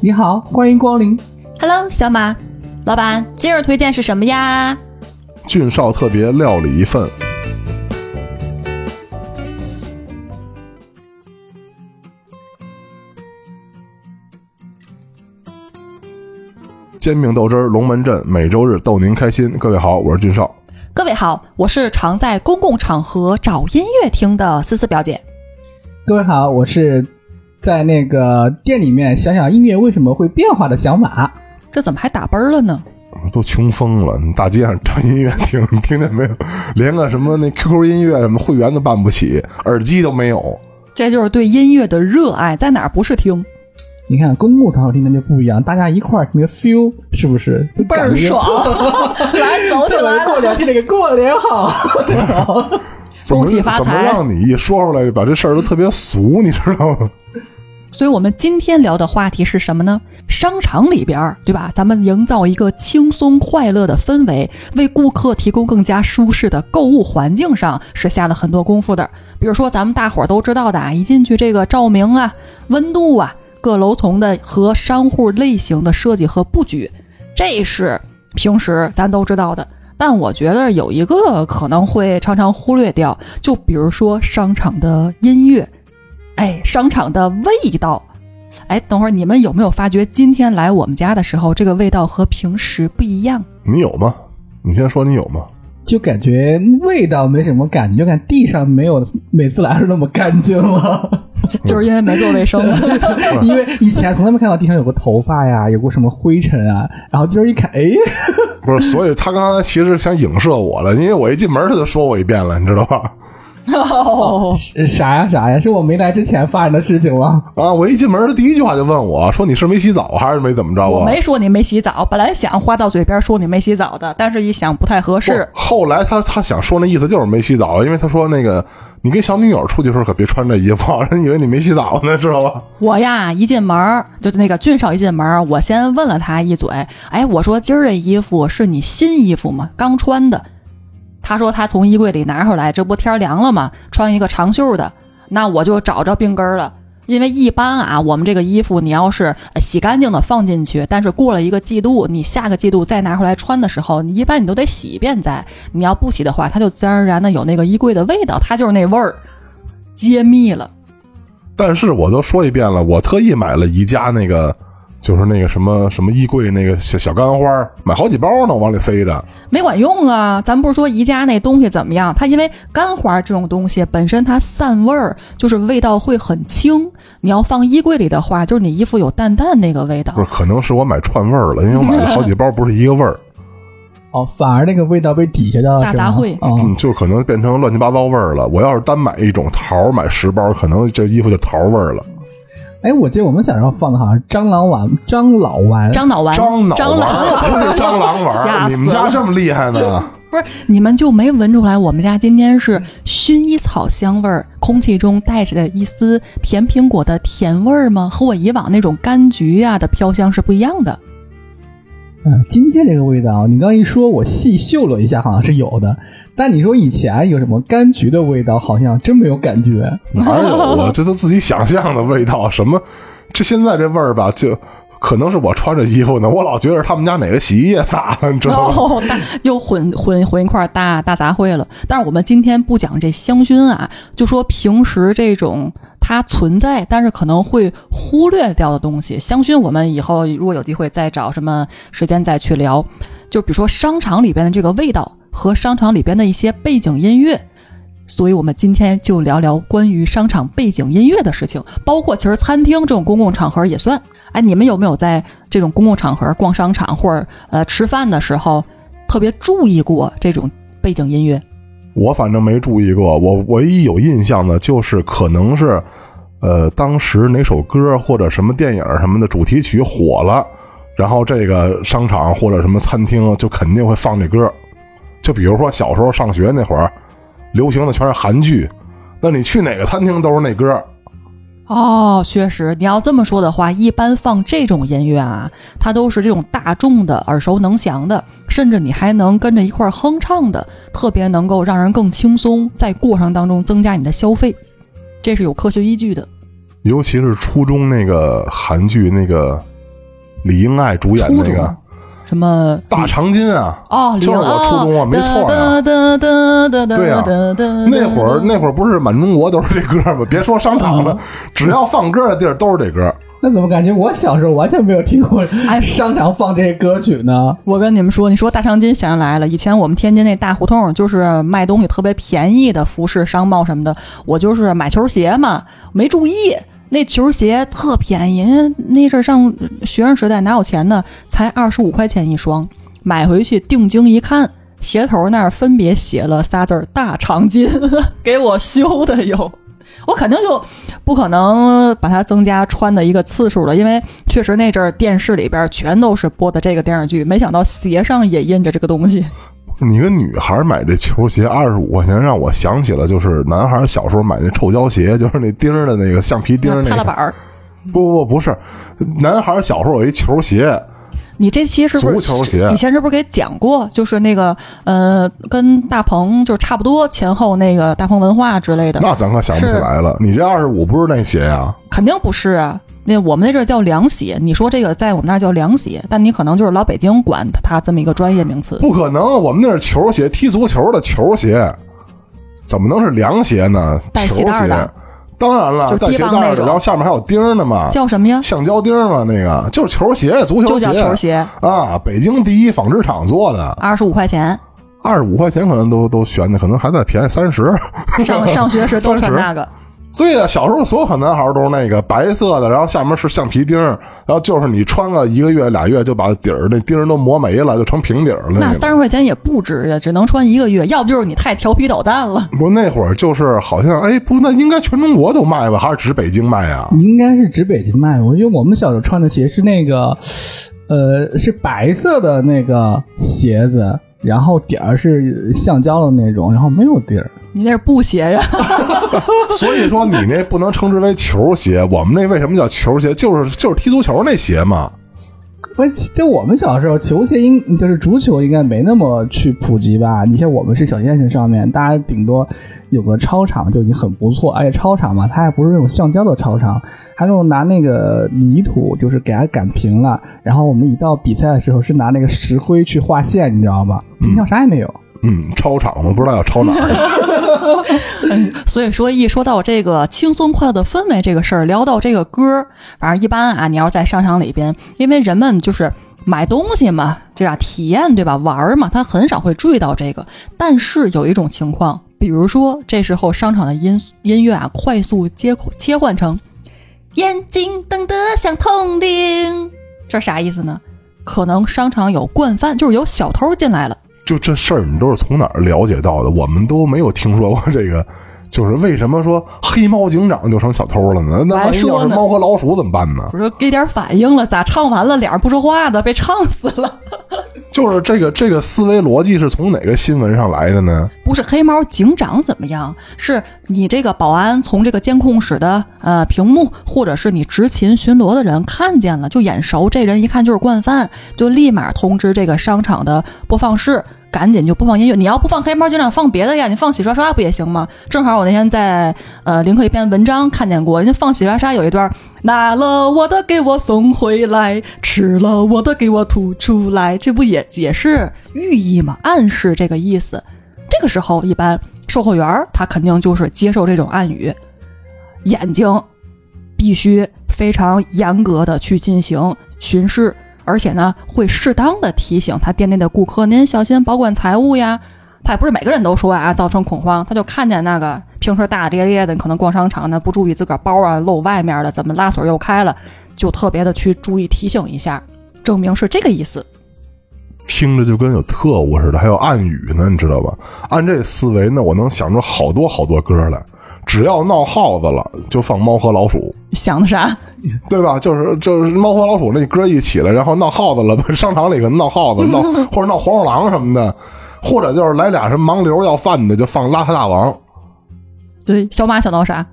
你好，欢迎光临。Hello，小马，老板，今日推荐是什么呀？俊少特别料理一份。煎饼豆汁儿龙门阵，每周日逗您开心。各位好，我是俊少。各位好，我是常在公共场合找音乐听的思思表姐。各位好，我是在那个店里面想想音乐为什么会变化的想法。这怎么还打啵了呢？都穷疯了！你大街上找音乐听，你 听见没有？连个什么那 QQ 音乐什么会员都办不起，耳机都没有。这就是对音乐的热爱，在哪儿不是听？你看公共场合听那就不一样，大家一块儿那个 feel 是不是就倍儿爽 来，走起来了！过年听那个过年好，怎么恭喜发财怎么让你一说出来，把这事儿都特别俗，你知道吗？所以我们今天聊的话题是什么呢？商场里边，对吧？咱们营造一个轻松快乐的氛围，为顾客提供更加舒适的购物环境上是下了很多功夫的。比如说咱们大伙儿都知道的啊，一进去这个照明啊、温度啊、各楼层的和商户类型的设计和布局，这是平时咱都知道的。但我觉得有一个可能会常常忽略掉，就比如说商场的音乐。哎，商场的味道。哎，等会儿你们有没有发觉，今天来我们家的时候，这个味道和平时不一样？你有吗？你先说你有吗？就感觉味道没什么感觉，就看地上没有每次来的时候那么干净了。就是因为没做卫生。因为以前从来没看到地上有个头发呀，有过什么灰尘啊，然后今儿一看，哎，不是，所以他刚才其实想影射我了，因为我一进门他就说我一遍了，你知道吧？哦，是啥呀啥呀？是我没来之前发生的事情吗？啊，我一进门他第一句话就问我说：“你是没洗澡还是没怎么着啊？”我没说你没洗澡，本来想话到嘴边说你没洗澡的，但是一想不太合适。不后来他他想说那意思就是没洗澡，因为他说那个你跟小女友出去的时候可别穿这衣服，人以为你没洗澡呢，知道吧？我呀，一进门儿就那个俊少一进门儿，我先问了他一嘴，哎，我说今儿这衣服是你新衣服吗？刚穿的。他说他从衣柜里拿出来，这不天凉了吗？穿一个长袖的，那我就找着病根了。因为一般啊，我们这个衣服你要是洗干净的放进去，但是过了一个季度，你下个季度再拿出来穿的时候，你一般你都得洗一遍再。你要不洗的话，它就自然而然的有那个衣柜的味道，它就是那味儿，揭秘了。但是我都说一遍了，我特意买了宜家那个，就是那个什么什么衣柜那个小小干花，买好几包呢，我往里塞着。没管用啊！咱不是说宜家那东西怎么样，它因为干花这种东西本身它散味儿，就是味道会很轻。你要放衣柜里的话，就是你衣服有淡淡那个味道不。是，可能是我买串味儿了，因为我买了好几包，不是一个味儿，哦，反而那个味道被抵消掉了，大杂烩哦嗯，就可能变成乱七八糟味儿了。我要是单买一种桃儿，买十包，可能这衣服就桃味儿了。哎，我记得我们小时候放的好像是蟑螂丸、张老丸，樟脑丸，樟脑蟑螂丸不是蟑螂丸吓，死你们家这么厉害呢？不是你们就没闻出来？我们家今天是薰衣草香味儿，空气中带着的一丝甜苹果的甜味儿吗？和我以往那种柑橘啊的飘香是不一样的。嗯，今天这个味道，你刚一说，我细嗅了一下，好像是有的。但你说以前有什么柑橘的味道，好像真没有感觉。哪有啊？这都自己想象的味道。什么？这现在这味儿吧，就可能是我穿着衣服呢，我老觉得他们家哪个洗衣液洒了，你知道吗？哦，大又混混混一块儿大大杂烩了。但是我们今天不讲这香薰啊，就说平时这种它存在，但是可能会忽略掉的东西。香薰我们以后如果有机会再找什么时间再去聊。就比如说商场里边的这个味道和商场里边的一些背景音乐。所以，我们今天就聊聊关于商场背景音乐的事情，包括其实餐厅这种公共场合也算。哎，你们有没有在这种公共场合逛商场或者呃吃饭的时候，特别注意过这种背景音乐？我反正没注意过，我唯一有印象的就是可能是，呃，当时哪首歌或者什么电影什么的主题曲火了，然后这个商场或者什么餐厅就肯定会放这歌。就比如说小时候上学那会儿，流行的全是韩剧，那你去哪个餐厅都是那歌。哦，确实，你要这么说的话，一般放这种音乐啊，它都是这种大众的、耳熟能详的，甚至你还能跟着一块儿哼唱的，特别能够让人更轻松，在过程当中增加你的消费，这是有科学依据的。尤其是初中那个韩剧那个李英爱主演那个什么大长今啊。哦，就是我初中啊没错呀对呀那会儿那会儿不是满中国都是这歌吗？别说商场了，只要放歌的地儿都是这歌。那怎么感觉我小时候完全没有听过哎 商场放这些歌曲呢？我跟你们说，你说大长今想起来了，以前我们天津那大胡同就是卖东西特别便宜的服饰、商贸什么的，我就是买球鞋嘛，没注意那球鞋特便宜，因为那阵上学生时代哪有钱呢，才二十五块钱一双，买回去定睛一看。鞋头那儿分别写了仨字儿“大长今”，给我修的哟，我肯定就不可能把它增加穿的一个次数了，因为确实那阵儿电视里边全都是播的这个电视剧，没想到鞋上也印着这个东西。你个女孩买这球鞋二十五块钱，让我想起了就是男孩小时候买那臭胶鞋，就是那钉儿的那个橡皮钉儿那个。踏板儿，不不不是，男孩小时候有一球鞋，你这期是不足球鞋是以前是不是给讲过？就是那个呃，跟大鹏就是差不多前后那个大鹏文化之类的，那咱可想不起来了。你这二十五不是那鞋呀、肯定不是啊。那我们那阵儿叫凉鞋，你说这个在我们那儿叫凉鞋，但你可能就是老北京管它它这么一个专业名词。不可能，我们那是球鞋，踢足球的球鞋，怎么能是凉鞋呢？带球鞋鞋带当然了，就是带鞋带的，然后下面还有钉儿呢嘛，叫什么呀？橡胶钉儿嘛，那个就是球鞋，足球就叫球鞋，啊，北京第一纺织厂做的，二十五块钱。二十五块钱可能都都悬的，可能还在便宜三十。上上学时都穿那个，对呀、小时候所有小男孩都是那个白色的，然后下面是橡皮钉儿，然后就是你穿个一个月俩月就把底儿那钉儿都磨没了，就成平底儿了。那个三十块钱也不值呀，只能穿一个月，要不就是你太调皮捣蛋了。不，那会儿就是好像哎，不，那应该全中国都卖吧，还是只北京卖啊？应该是指北京卖。我觉得我们小时候穿的鞋是那个，呃，是白色的那个鞋子，然后底儿是橡胶的那种，然后没有底儿。你那是布鞋呀？所以说你那不能称之为球鞋，我们那为什么叫球鞋？就是就是踢足球那鞋嘛。不，就我们小时候，球鞋应就是足球应该没那么去普及吧？你像我们是小县城上面，大家顶多有个操场就已经很不错，而且操场嘛，它还不是那种橡胶的操场，还那种拿那个泥土就是给它擀平了，然后我们一到比赛的时候是拿那个石灰去画线，你知道吧？平常啥也没有。嗯，操场我不知道要抄哪儿。所以说，一说到这个轻松快乐的氛围这个事儿，聊到这个歌，反正一般啊，你要在商场里边，因为人们就是买东西嘛，对吧？体验对吧？玩嘛，他很少会注意到这个。但是有一种情况，比如说这时候商场的音音乐啊，快速接切换成眼睛瞪得像铜铃，这啥意思呢？可能商场有惯犯，就是有小偷进来了。就这事儿，你都是从哪儿了解到的？我们都没有听说过这个。就是为什么说黑猫警长就成小偷了呢？那万一要是猫和老鼠怎么办呢？我说给点反应了，咋唱完了脸儿不说话的，被唱死了。就是这个这个思维逻辑是从哪个新闻上来的呢？不是黑猫警长怎么样？是你这个保安从这个监控室的呃屏幕，或者是你执勤巡逻的人看见了，就眼熟，这人一看就是惯犯，就立马通知这个商场的播放室。赶紧就播放音乐，你要不放黑猫警长，放别的呀？你放洗刷刷不也行吗？正好我那天在呃林克一篇文章看见过，人家放洗刷刷有一段，拿了我的给我送回来，吃了我的给我吐出来，这不也也是寓意吗？暗示这个意思。这个时候，一般售货员他肯定就是接受这种暗语，眼睛必须非常严格的去进行巡视。而且呢，会适当的提醒他店内的顾客，您小心保管财物呀。他也不是每个人都说啊，造成恐慌。他就看见那个平时大大咧咧的，可能逛商场呢，不注意自个儿包啊露外面了，怎么拉锁又开了，就特别的去注意提醒一下，证明是这个意思。听着就跟有特务似的，还有暗语呢，你知道吧？按这思维呢，我能想出好多好多歌来。只要闹耗子了，就放猫和老鼠。想的啥？对吧？就是就是猫和老鼠那歌一起来，然后闹耗子了，商场里可能闹耗子，闹 或者闹黄鼠狼什么的，或者就是来俩什么盲流要饭的，就放邋遢大王。对，小马想到啥？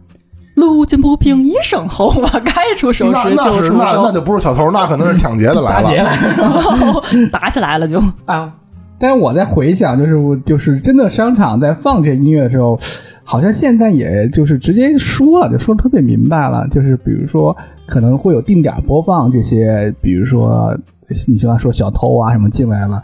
路见不平一声吼嘛，该出手时就出手。那那就不是小偷，那可能是抢劫的来了。打劫来了，打起来了就啊！但是我在回想，就是我就是真的商场在放这音乐的时候，好像现在也就是直接说了，就说的特别明白了，就是比如说可能会有定点播放这些，比如说你像说小偷啊什么进来了。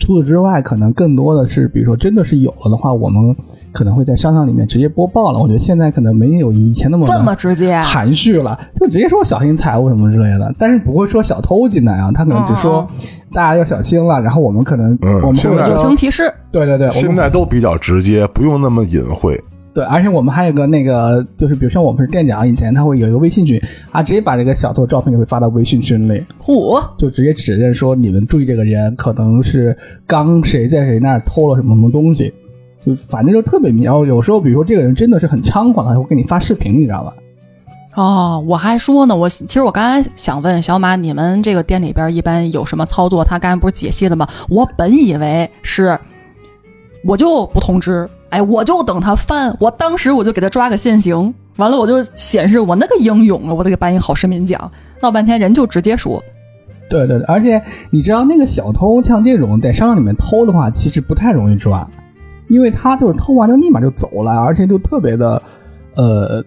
除此之外，可能更多的是，比如说真的是有了的话，我们可能会在商场里面直接播报了。我觉得现在可能没有以前那么这么直接啊含蓄了，就直接说小心财物什么之类的，但是不会说小偷进来啊，他可能只说大家要小心了，然后我们可能嗯我们现在友情提示，对对对，现在都比较直接，不用那么隐晦。对，而且我们还有个那个，就是比如像我们是店长，以前他会有一个微信群啊，直接把这个小偷照片就会发到微信群里，嚯，就直接指认说你们注意这个人可能是刚谁在谁那儿偷了什么什么东西，就反正就特别明。然后有时候比如说这个人真的是很猖狂的，他会给你发视频，你知道吧？哦，我还说呢，我其实我刚才想问小马，你们这个店里边一般有什么操作？他刚才不是解析了吗？我本以为是，我就不通知，哎，我就等他翻，我当时我就给他抓个现行，完了我就显示我那个英勇啊，我得给颁一个好市民奖。闹半天人就直接说，对对对，而且你知道那个小偷像这种在商场里面偷的话，其实不太容易抓，因为他就是偷完就立马就走了，而且就特别的，呃，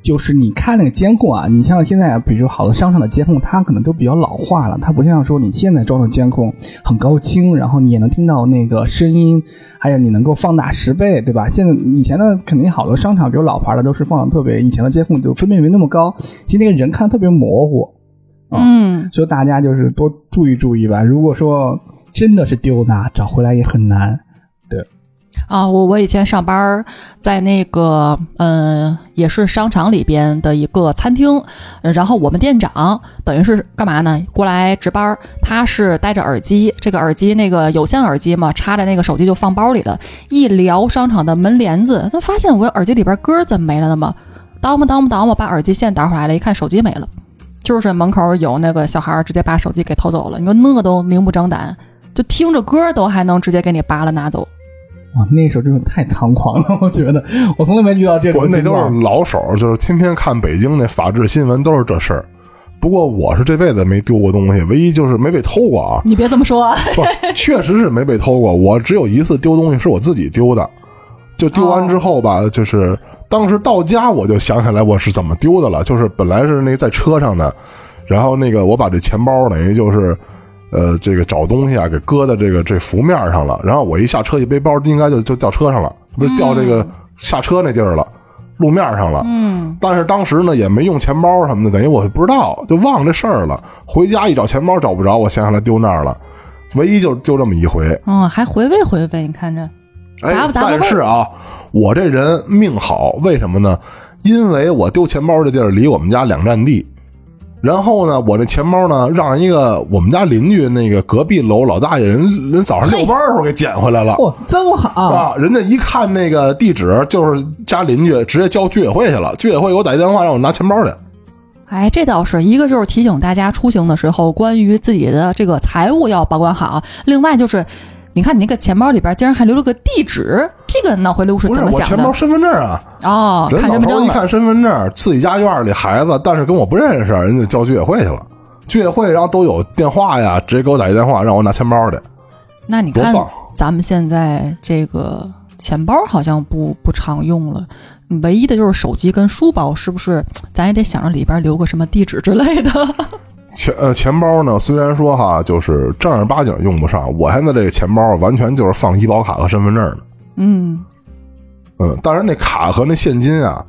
就是你看那个监控啊，你像现在比如好多商场的监控，它可能都比较老化了，它不像说你现在装的监控很高清，然后你也能听到那个声音，还有你能够放大十倍，对吧？现在以前的肯定好多商场，比如老牌的都是放的特别，以前的监控就分辨率没那么高，其实那个人看特别模糊。嗯，所以大家就是多注意注意吧。如果说真的是丢的，找回来也很难。啊，我我以前上班在那个嗯、也是商场里边的一个餐厅，然后我们店长等于是干嘛呢？过来值班，他是戴着耳机，这个耳机那个有线耳机嘛，插在那个手机就放包里了。一撩商场的门帘子，他发现我耳机里边歌怎么没了呢嘛？叨么叨么叨么，把耳机线打回来了，一看手机没了，就是门口有那个小孩直接把手机给偷走了。你说那都明目张胆，就听着歌都还能直接给你扒了拿走。哇，那时候真的太猖狂了，我觉得我从来没遇到这种我那都是。老手，就是天天看北京那法制新闻，都是这事儿。不过我是这辈子没丢过东西，唯一就是没被偷过啊。你别这么说啊！不，确实是没被偷过。我只有一次丢东西是我自己丢的，就丢完之后吧，就是当时到家我就想起来我是怎么丢的了。就是本来是那在车上的，然后那个我把这钱包等于就是。呃，这个找东西啊，给搁在这个这浮面上了。然后我一下车一背包，应该就就掉车上了，不是掉这个下车那地儿了，路面上了。嗯，但是当时呢也没用钱包什么的，等于我不知道，就忘这事儿了。回家一找钱包找不着，我想起来丢那儿了。唯一就就这么一回。嗯，还回味回味，你看着，哎砸不，砸不但是啊，我这人命好，为什么呢？因为我丢钱包这地儿离我们家两站地。然后呢，我这钱包呢，让一个我们家邻居那个隔壁楼老大爷人人早上遛弯儿的时候给捡回来了。哇，这么好！啊！人家一看那个地址，就是家邻居，直接交居委会去了。居委会给我打一电话，让我拿钱包去。哎，这倒是一个，就是提醒大家出行的时候，关于自己的这个财务要保管好。另外就是，你看你那个钱包里边竟然还留了个地址，这个脑回路是怎么想的？我钱包身份证啊，哦，人看身份证了。老头一看身份证，自己家院里孩子，但是跟我不认识，人家叫居委会去了。居委会然后都有电话呀，直接给我打一电话，让我拿钱包去。那你看，咱们现在这个钱包好像不不常用了，唯一的就是手机跟书包，是不是？咱也得想着里边留个什么地址之类的。钱呃钱包呢，虽然说哈，就是正儿八经用不上，我现在这个钱包完全就是放医保卡和身份证的。嗯，嗯，当然那卡和那现金啊，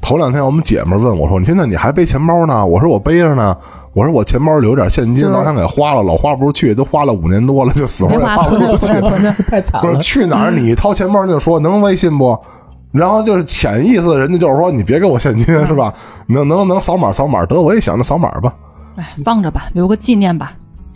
头两天我们姐们问我说：“你现在你还背钱包呢？”我说：“我背着呢。”我说：“我钱包里有点现金，老想给花了，老花不出去，都花了五年多了，就死活也别花，花不出去。太惨了不是。去哪儿你掏钱包就说能微信不？然后就是潜意思，人家就是说你别给我现金是吧？能能能扫码扫码得，我也想着扫码吧。哎，放着吧，留个纪念吧，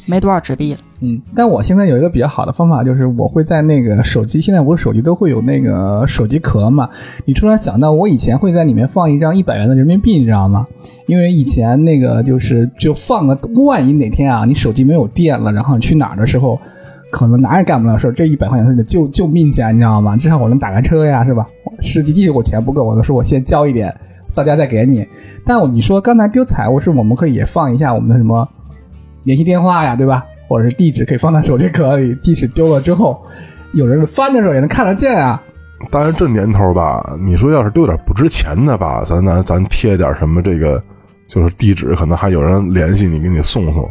没多少纸币了。嗯，但我现在有一个比较好的方法，就是我会在那个手机，现在我手机都会有那个手机壳嘛。你突然想到，我以前会在里面放一张一百元的人民币，你知道吗？因为以前那个就是就放个，万一哪天啊你手机没有电了，然后你去哪儿的时候，可能哪也干不了事儿，这一百块钱是你的救救命钱，你知道吗？至少我能打个车呀，是吧？实际我钱不够，我就说我先交一点，到家再给你。但你说刚才丢财物是我们可以也放一下我们的什么联系电话呀，对吧？或者是地址可以放在手机壳里，即使丢了之后，有人翻的时候也能看得见啊。当然，这年头吧，你说要是丢点不值钱的吧，咱咱咱贴点什么这个，就是地址，可能还有人联系你，给你送送。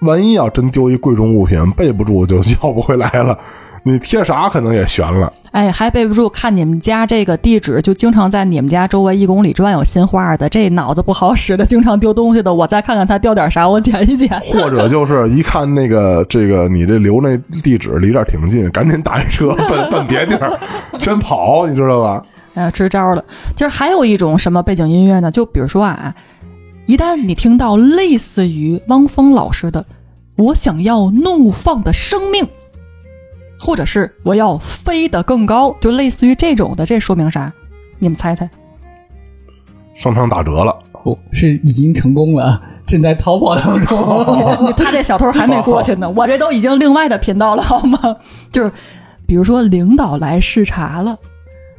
万一要真丢一贵重物品，备不住就 要不回来了，你贴啥可能也悬了。哎，还备不住，看你们家这个地址，就经常在你们家周围一公里转有新花的，这脑子不好使的，经常丢东西的，我再看看他掉点啥，我捡一捡。或者就是一看那个这个你这留那地址离这儿挺近，赶紧打一车 奔奔别地儿，先跑，你知道吧？哎，支招了。其实还有一种什么背景音乐呢？就比如说啊，一旦你听到类似于汪峰老师的“我想要怒放的生命”。或者是我要飞得更高，就类似于这种的，这说明啥？你们猜猜？商场打折了，不是已经成功了，正在逃跑当中。他这小偷还没过去呢，我这都已经另外的频道了，好吗？就是比如说领导来视察了，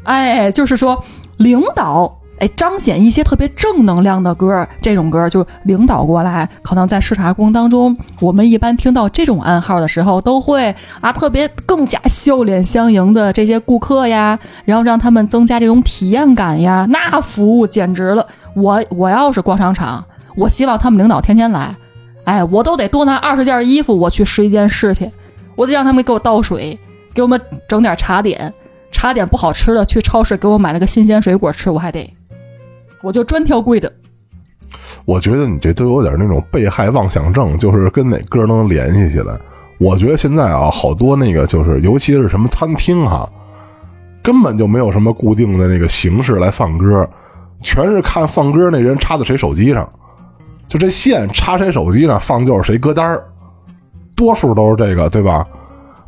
哎，就是说领导。哎，彰显一些特别正能量的歌，这种歌就领导过来，可能在视察过程当中，我们一般听到这种暗号的时候，都会啊特别更加笑脸相迎的这些顾客呀，然后让他们增加这种体验感呀，那服务简直了！我我要是逛商场，我希望他们领导天天来，哎，我都得多拿二十件衣服，我去试一件事去，我得让他们给我倒水，给我们整点茶点，茶点不好吃的，去超市给我买了个新鲜水果吃，我还得。我就专挑贵的。我觉得你这都有点那种被害妄想症，就是跟哪歌能联系起来。我觉得现在啊，好多那个就是，尤其是什么餐厅哈，根本就没有什么固定的那个形式来放歌，全是看放歌那人插在谁手机上，就这线插谁手机上放就是谁歌单儿，多数都是这个，对吧？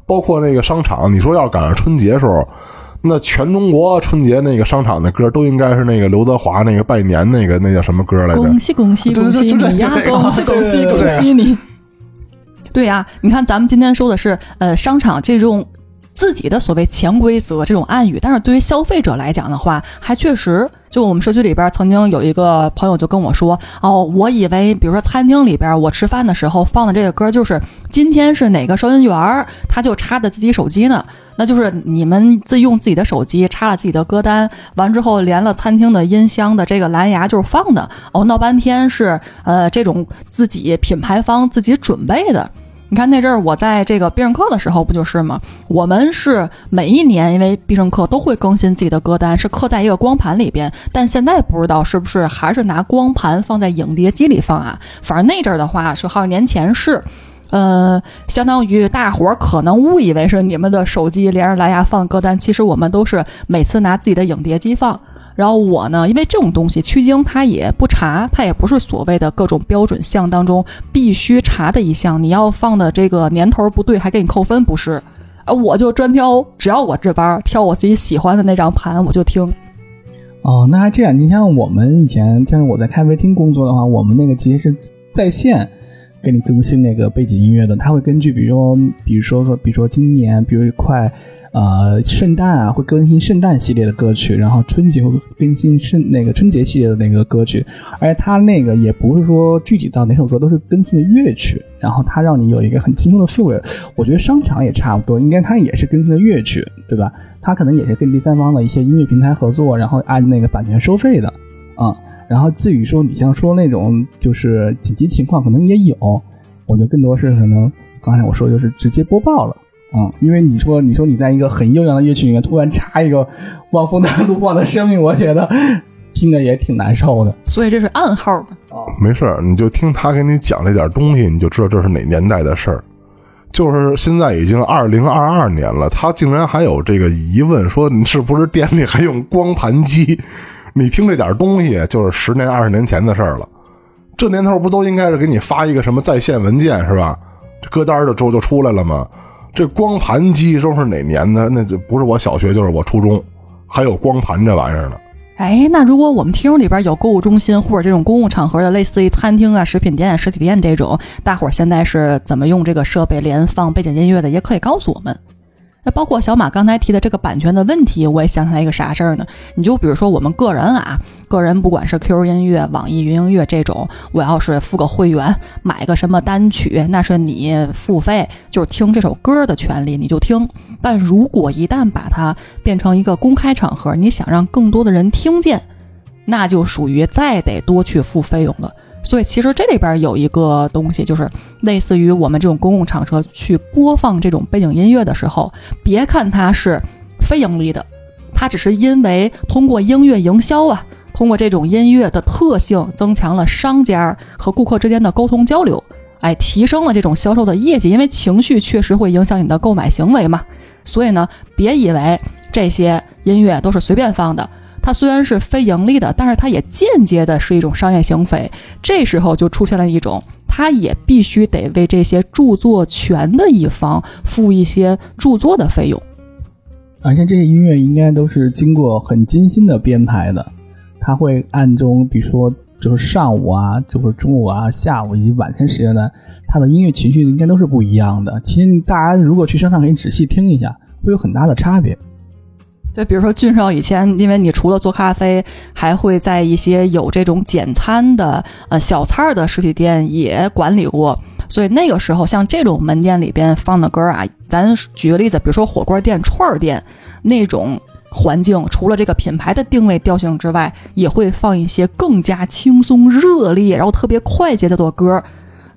包括那个商场，你说要赶上春节时候。那全中国春节那个商场的歌都应该是那个刘德华那个拜年那个那叫什么歌来着？恭喜恭喜恭喜你呀！恭喜恭喜恭喜你！对呀，你看咱们今天说的是呃商场这种自己的所谓潜规则这种暗语，但是对于消费者来讲的话，还确实就我们社区里边曾经有一个朋友就跟我说哦，我以为比如说餐厅里边我吃饭的时候放的这个歌就是今天是哪个收银员他就插的自己手机呢。那就是你们自用自己的手机插了自己的歌单，完之后连了餐厅的音箱的这个蓝牙就是放的哦，闹半天是呃这种自己品牌方自己准备的。你看那阵儿我在这个必胜客的时候不就是吗？我们是每一年因为必胜客都会更新自己的歌单，是刻在一个光盘里边，但现在不知道是不是还是拿光盘放在影碟机里放啊？反正那阵儿的话是好几年前是。呃，相当于大伙儿可能误以为是你们的手机连着蓝牙放歌单，其实我们都是每次拿自己的影碟机放。然后我呢，因为这种东西曲经它也不查，它也不是所谓的各种标准项当中必须查的一项。你要放的这个年头不对，还给你扣分，不是？啊，我就专挑，只要我这班挑我自己喜欢的那张盘，我就听。哦，那还这样？你像我们以前，像我在咖啡厅工作的话，我们那个机是在线。给你更新那个背景音乐的，他会根据，比如说，比如说，比如说今年，比如快，呃，圣诞啊，会更新圣诞系列的歌曲，然后春节会更新圣那个春节系列的那个歌曲，而且他那个也不是说具体到哪首歌，都是更新的乐曲，然后他让你有一个很轻松的氛围。我觉得商场也差不多，应该他也是更新的乐曲，对吧？他可能也是跟第三方的一些音乐平台合作，然后按那个版权收费的，啊。然后至于说你像说那种就是紧急情况，可能也有，我觉得更多是可能刚才我说就是直接播报了，嗯，因为你说你说你在一个很悠扬的乐曲里面突然插一个汪峰的 《怒放的生命》，我觉得听着也挺难受的。所以这是暗号啊，没事你就听他给你讲这点东西，你就知道这是哪年代的事儿。就是现在已经二零二二年了，他竟然还有这个疑问，说你是不是店里还用光盘机？你听这点东西，就是十年、二十年前的事儿了。这年头不都应该是给你发一个什么在线文件是吧？这歌单就就就出来了吗？这光盘机都是哪年的？那就不是我小学，就是我初中，还有光盘这玩意儿呢。哎，那如果我们听众里边有购物中心或者这种公共场合的，类似于餐厅啊、食品店、实体店这种，大伙现在是怎么用这个设备连放背景音乐的？也可以告诉我们。那包括小马刚才提的这个版权的问题，我也想起来一个啥事儿呢？你就比如说我们个人啊，个人不管是 QQ 音乐、网易云音乐这种，我要是付个会员，买个什么单曲，那是你付费就是听这首歌的权利，你就听。但如果一旦把它变成一个公开场合，你想让更多的人听见，那就属于再得多去付费用了。所以其实这里边有一个东西，就是类似于我们这种公共场合去播放这种背景音乐的时候，别看它是非盈利的，它只是因为通过音乐营销啊，通过这种音乐的特性，增强了商家和顾客之间的沟通交流，哎，提升了这种销售的业绩。因为情绪确实会影响你的购买行为嘛，所以呢，别以为这些音乐都是随便放的。它虽然是非盈利的，但是它也间接的是一种商业行为。这时候就出现了一种，它也必须得为这些著作权的一方付一些著作的费用。而且这些音乐应该都是经过很精心的编排的，它会暗中，比如说就是上午啊，就是中午啊、下午以及晚上时间段，它的音乐情绪应该都是不一样的。其实大家如果去商场可以仔细听一下，会有很大的差别。对，比如说俊少以前，因为你除了做咖啡，还会在一些有这种简餐的呃小菜的实体店也管理过，所以那个时候像这种门店里边放的歌啊，咱举个例子，比如说火锅店、串儿店那种环境，除了这个品牌的定位调性之外，也会放一些更加轻松、热烈，然后特别快节奏的歌，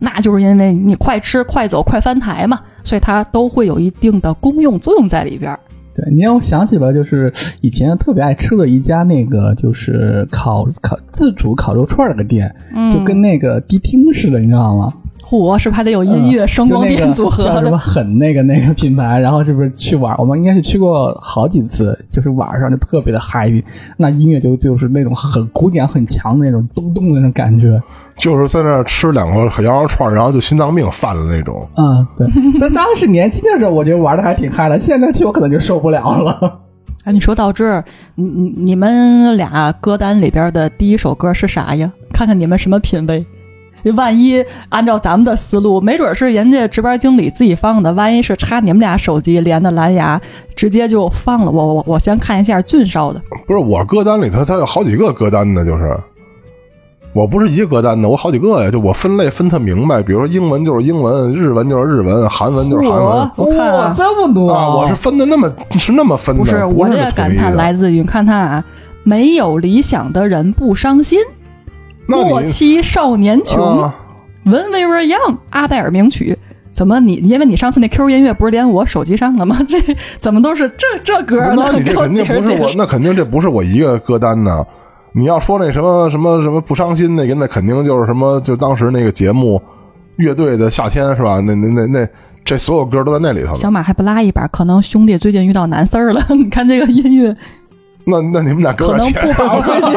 那就是因为你快吃、快走、快翻台嘛，所以它都会有一定的功用作用在里边。对，你让我想起了，就是以前特别爱吃的一家那个，就是烤烤自主烤肉串儿的店，就跟那个迪厅似的，你知道吗？嚯，是不是还得有音乐声光电组合叫什么很那个那个品牌？然后是不是去玩？我们应该是去过好几次，就是晚上就特别的嗨，那音乐就就是那种很古典、很强的那种咚咚的那种感觉。就是在那吃两个羊肉串，然后就心脏病犯了那种。嗯，对。但当时年轻的时候，我觉得玩的还挺嗨的。现在去我可能就受不了了。哎，你说到这儿，你你你们俩歌单里边的第一首歌是啥呀？看看你们什么品味。万一按照咱们的思路，没准是人家值班经理自己放的。万一是插你们俩手机连的蓝牙，直接就放了。我我我先看一下俊少的。不是我歌单里头，它有好几个歌单呢，就是我不是一个歌单的，我好几个呀。就我分类分特明白，比如说英文就是英文，日文就是日文，韩文就是韩文。我看这么多，我是分的那么是那么分的。不是我这个感叹来自于看他啊，没有理想的人不伤心。莫欺少年穷，When we were young，阿黛尔名曲。怎么你？因为你上次那 Q 音乐不是连我手机上了吗？这怎么都是这这歌呢？那你这肯定不是我，那肯定这不是我一个歌单呢。你要说那什么什么什么不伤心那个，那肯定就是什么，就当时那个节目乐队的夏天是吧？那那那那这所有歌都在那里头。小马还不拉一把？可能兄弟最近遇到难事儿了。你看这个音乐。那那你们俩可能不保 最近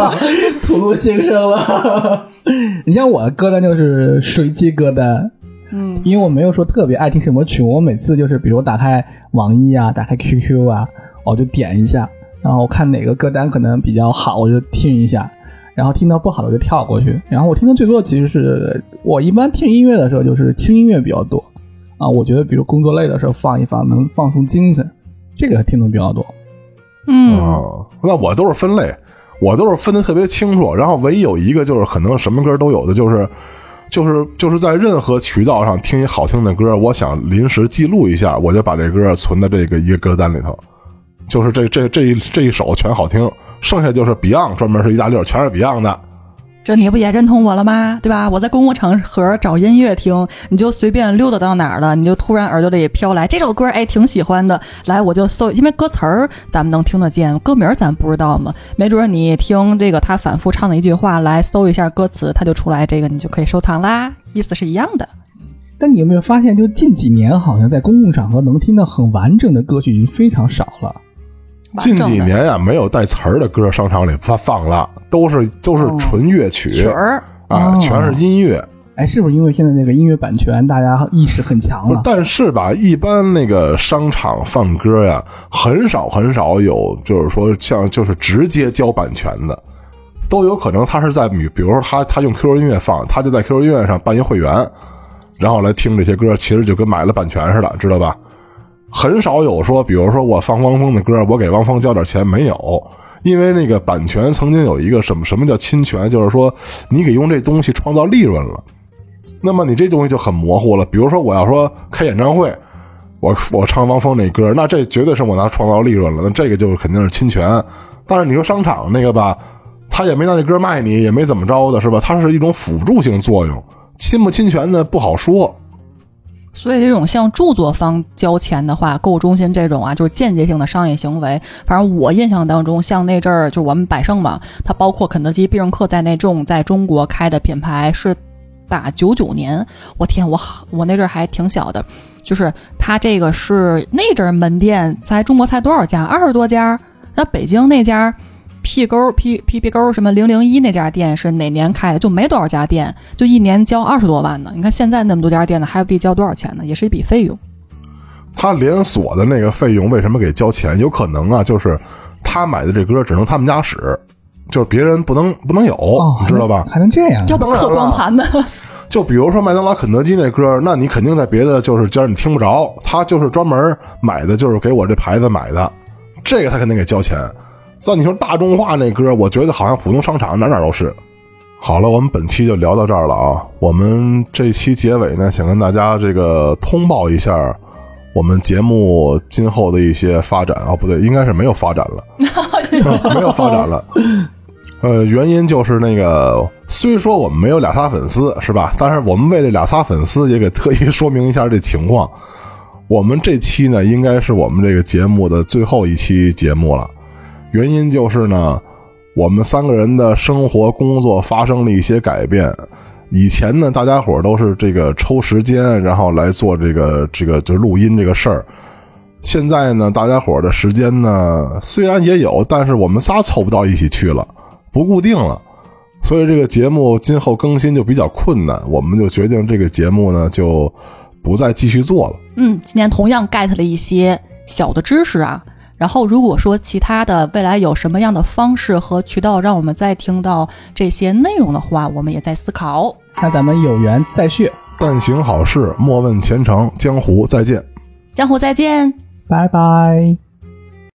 吐露心声了。你像我的歌单就是随机歌单，嗯，因为我没有说特别爱听什么曲，我每次就是比如打开网易啊，打开 QQ 啊，我就点一下，然后看哪个歌单可能比较好，我就听一下，然后听到不好的就跳过去。然后我听的最多其实是我一般听音乐的时候就是轻音乐比较多啊，我觉得比如工作累的时候放一放能放松精神，这个听的比较多。嗯，那我都是分类，我都是分的特别清楚。然后唯一有一个就是可能什么歌都有的，就是就是就是在任何渠道上听一好听的歌，我想临时记录一下，我就把这歌存在这个一个歌单里头。就是这这这一这一首全好听，剩下就是 Beyond 专门是一大溜，全是 Beyond 的。这你不也认同我了吗？对吧？我在公共场合找音乐听，你就随便溜达到哪儿了，你就突然耳朵里飘来这首歌，哎，挺喜欢的，来我就搜，因为歌词儿咱们能听得见，歌名咱不知道嘛。没准你听这个他反复唱的一句话，来搜一下歌词，他就出来，这个你就可以收藏啦，意思是一样的。但你有没有发现，就近几年好像在公共场合能听到很完整的歌曲已经非常少了。近几年呀，没有带词儿的歌商场里发放了，都是都是纯乐曲曲儿啊，全是音乐。哎，是不是因为现在那个音乐版权大家意识很强了？但是吧，一般那个商场放歌呀，很少很少有，就是说像就是直接交版权的，都有可能他是在比比如说他他用 QQ 音乐放，他就在 QQ 音乐上办一会员，然后来听这些歌，其实就跟买了版权似的，知道吧？很少有说，比如说我放汪峰的歌，我给汪峰交点钱，没有，因为那个版权曾经有一个什么什么叫侵权，就是说你给用这东西创造利润了，那么你这东西就很模糊了。比如说我要说开演唱会，我我唱汪峰那歌，那这绝对是我拿创造利润了，那这个就肯定是侵权。但是你说商场那个吧，他也没拿这歌卖你，也没怎么着的，是吧？它是一种辅助性作用，侵不侵权呢不好说。所以这种向著作方交钱的话，购物中心这种啊，就是间接性的商业行为。反正我印象当中，像那阵儿就我们百盛嘛，它包括肯德基、必胜客在内，这种在中国开的品牌是打九九年。我天，我我那阵儿还挺小的，就是它这个是那阵儿门店在中国才多少家？二十多家。那北京那家。P 勾 P P P 勾什么零零一那家店是哪年开的？就没多少家店，就一年交二十多万呢。你看现在那么多家店呢，还要得交多少钱呢？也是一笔费用。他连锁的那个费用为什么给交钱？有可能啊，就是他买的这歌只能他们家使，就是别人不能不能有，你知道吧？还能这样？要刻光盘呢？就比如说麦当劳、肯德基那歌，那你肯定在别的就是家你听不着，他就是专门买的，就是给我这牌子买的，这个他肯定给交钱。算你说大众化那歌，我觉得好像普通商场哪哪都是。好了，我们本期就聊到这儿了啊！我们这期结尾呢，想跟大家这个通报一下我们节目今后的一些发展啊，不对，应该是没有发展了，没有发展了。呃，原因就是那个，虽说我们没有俩仨粉丝是吧？但是我们为这俩仨粉丝也给特意说明一下这情况。我们这期呢，应该是我们这个节目的最后一期节目了。原因就是呢，我们三个人的生活工作发生了一些改变。以前呢，大家伙都是这个抽时间，然后来做这个这个就录音这个事儿。现在呢，大家伙的时间呢，虽然也有，但是我们仨凑不到一起去了，不固定了。所以这个节目今后更新就比较困难，我们就决定这个节目呢就不再继续做了。嗯，今天同样 get 了一些小的知识啊。然后，如果说其他的未来有什么样的方式和渠道让我们再听到这些内容的话，我们也在思考。那咱们有缘再续，但行好事，莫问前程。江湖再见，江湖再见，拜拜。